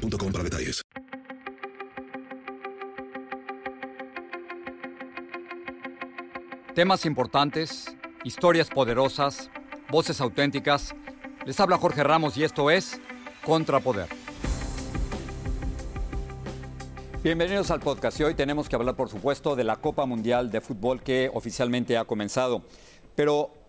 boostmobile.com para detalles. Temas importantes, historias poderosas, voces auténticas. Les habla Jorge Ramos y esto es Contrapoder. Bienvenidos al podcast y hoy tenemos que hablar, por supuesto, de la Copa Mundial de Fútbol que oficialmente ha comenzado. Pero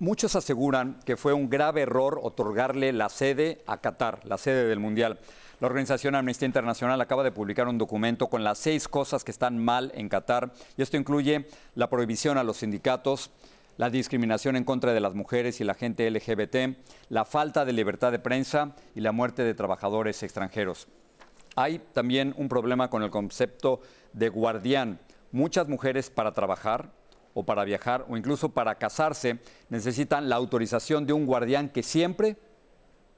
muchos aseguran que fue un grave error otorgarle la sede a Qatar, la sede del Mundial. La organización Amnistía Internacional acaba de publicar un documento con las seis cosas que están mal en Qatar y esto incluye la prohibición a los sindicatos, la discriminación en contra de las mujeres y la gente LGBT, la falta de libertad de prensa y la muerte de trabajadores extranjeros. Hay también un problema con el concepto de guardián. Muchas mujeres para trabajar o para viajar o incluso para casarse necesitan la autorización de un guardián que siempre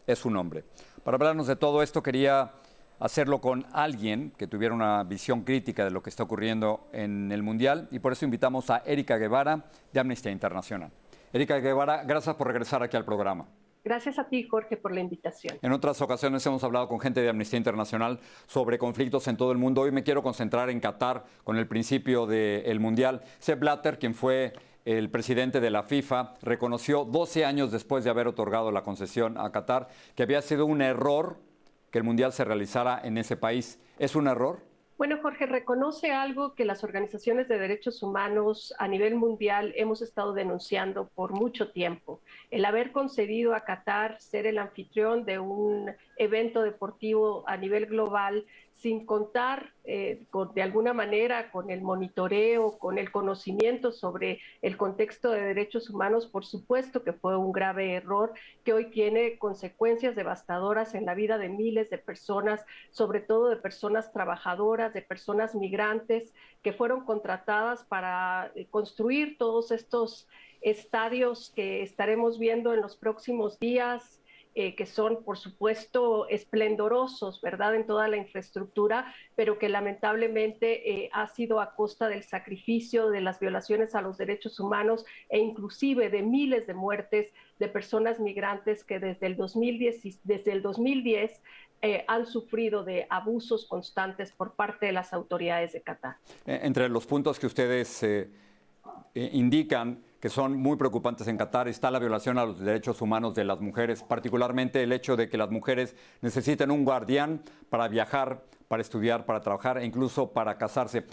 es un hombre. Para hablarnos de todo esto quería hacerlo con alguien que tuviera una visión crítica de lo que está ocurriendo en el Mundial y por eso invitamos a Erika Guevara de Amnistía Internacional. Erika Guevara, gracias por regresar aquí al programa. Gracias a ti, Jorge, por la invitación. En otras ocasiones hemos hablado con gente de Amnistía Internacional sobre conflictos en todo el mundo. Hoy me quiero concentrar en Qatar con el principio del Mundial. Sepp Blatter, quien fue el presidente de la FIFA reconoció 12 años después de haber otorgado la concesión a Qatar que había sido un error que el Mundial se realizara en ese país. ¿Es un error? Bueno, Jorge, reconoce algo que las organizaciones de derechos humanos a nivel mundial hemos estado denunciando por mucho tiempo. El haber concedido a Qatar ser el anfitrión de un evento deportivo a nivel global sin contar eh, de alguna manera con el monitoreo, con el conocimiento sobre el contexto de derechos humanos, por supuesto que fue un grave error que hoy tiene consecuencias devastadoras en la vida de miles de personas, sobre todo de personas trabajadoras, de personas migrantes que fueron contratadas para eh, construir todos estos estadios que estaremos viendo en los próximos días eh, que son, por supuesto, esplendorosos, ¿verdad?, en toda la infraestructura, pero que lamentablemente eh, ha sido a costa del sacrificio, de las violaciones a los derechos humanos e inclusive de miles de muertes de personas migrantes que desde el 2010, desde el 2010 eh, han sufrido de abusos constantes por parte de las autoridades de Qatar. Entre los puntos que ustedes indican, que son muy preocupantes en Qatar. Está la violación a los derechos humanos de las mujeres, particularmente el hecho de que las mujeres necesiten un guardián para viajar, para estudiar, para trabajar e incluso para casarse.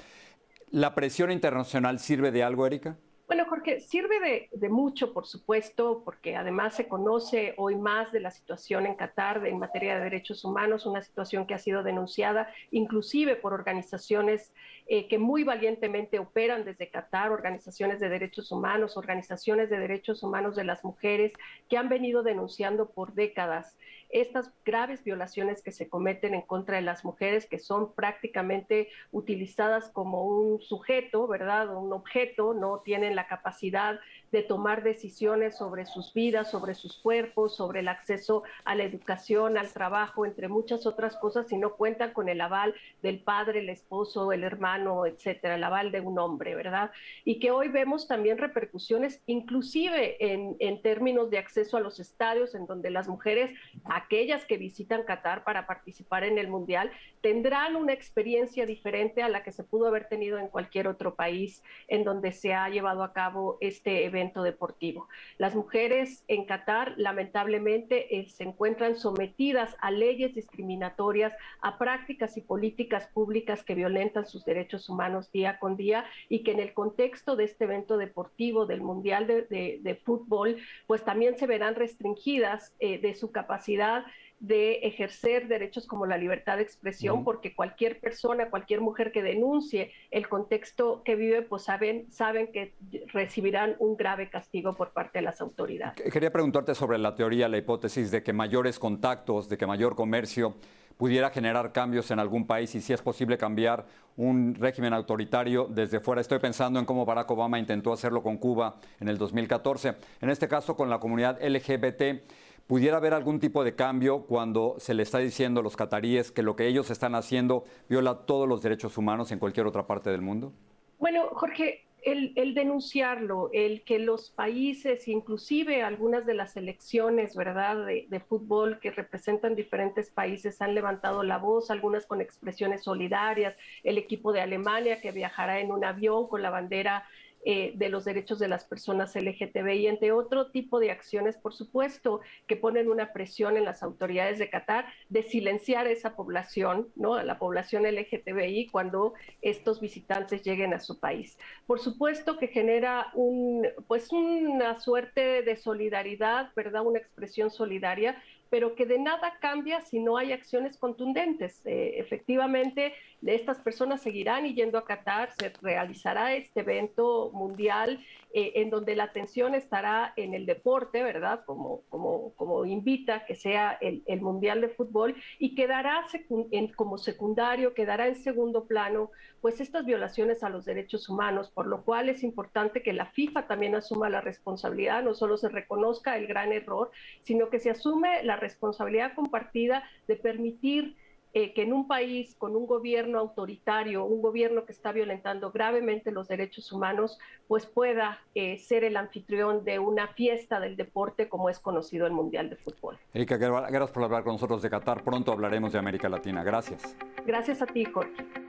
¿La presión internacional sirve de algo, Erika? Bueno, Jorge, sirve de, mucho, por supuesto, porque además se conoce hoy más de la situación en Qatar en materia de derechos humanos, una situación que ha sido denunciada inclusive por organizaciones eh, que muy valientemente operan desde Qatar, organizaciones de derechos humanos, organizaciones de derechos humanos de las mujeres, que han venido denunciando por décadas estas graves violaciones que se cometen en contra de las mujeres, que son prácticamente utilizadas como un sujeto, ¿verdad? Un objeto, no tienen la capacidad de tomar decisiones sobre sus vidas, sobre sus cuerpos, sobre el acceso a la educación, al trabajo, entre muchas otras cosas, si no cuentan con el aval del padre, el esposo, el hermano, etcétera, el aval de un hombre, ¿verdad? Y que hoy vemos también repercusiones, inclusive en, en términos de acceso a los estadios, en donde las mujeres, aquellas que visitan Qatar para participar en el Mundial, tendrán una experiencia diferente a la que se pudo haber tenido en cualquier otro país en donde se ha llevado a cabo este evento deportivo. Las mujeres en Qatar lamentablemente eh, se encuentran sometidas a leyes discriminatorias, a prácticas y políticas públicas que violentan sus derechos humanos día con día y que en el contexto de este evento deportivo del Mundial de, Fútbol, pues también se verán restringidas eh, de su capacidad de ejercer derechos como la libertad de expresión, porque cualquier persona, cualquier mujer que denuncie el contexto que vive, pues saben, saben que recibirán un grave castigo por parte de las autoridades. Quería preguntarte sobre la teoría, la hipótesis de que mayores contactos, de que mayor comercio pudiera generar cambios en algún país y si es posible cambiar un régimen autoritario desde fuera. Estoy pensando en cómo Barack Obama intentó hacerlo con Cuba en el 2014. En este caso, con la comunidad LGBT. ¿Pudiera haber algún tipo de cambio cuando se le está diciendo a los cataríes que lo que ellos están haciendo viola todos los derechos humanos en cualquier otra parte del mundo? Bueno, Jorge, el, denunciarlo, el que los países, inclusive algunas de las elecciones, ¿verdad?, de, de, fútbol que representan diferentes países han levantado la voz, algunas con expresiones solidarias, el equipo de Alemania que viajará en un avión con la bandera eh, de los derechos de las personas LGTBI, entre otro tipo de acciones, por supuesto, que ponen una presión en las autoridades de Qatar de silenciar a esa población, ¿no? a la población LGTBI, cuando estos visitantes lleguen a su país. Por supuesto que genera un, pues una suerte de solidaridad, ¿verdad? Una expresión solidaria, pero que de nada cambia si no hay acciones contundentes. Eh, efectivamente, estas personas seguirán yendo a Qatar, se realizará este evento mundial eh, en donde la atención estará en el deporte, ¿verdad? Como, como, como invita que sea el, el Mundial de Fútbol y quedará en, como secundario, quedará en segundo plano, pues estas violaciones a los derechos humanos, por lo cual es importante que la FIFA también asuma la responsabilidad, no solo se reconozca el gran error, sino que se asume la responsabilidad compartida de permitir eh, que en un país con un gobierno autoritario, un gobierno que está violentando gravemente los derechos humanos, pues pueda eh, ser el anfitrión de una fiesta del deporte como es conocido el Mundial de Fútbol. Erika, gracias por hablar con nosotros de Qatar. Pronto hablaremos de América Latina. Gracias. Gracias a ti, Jorge.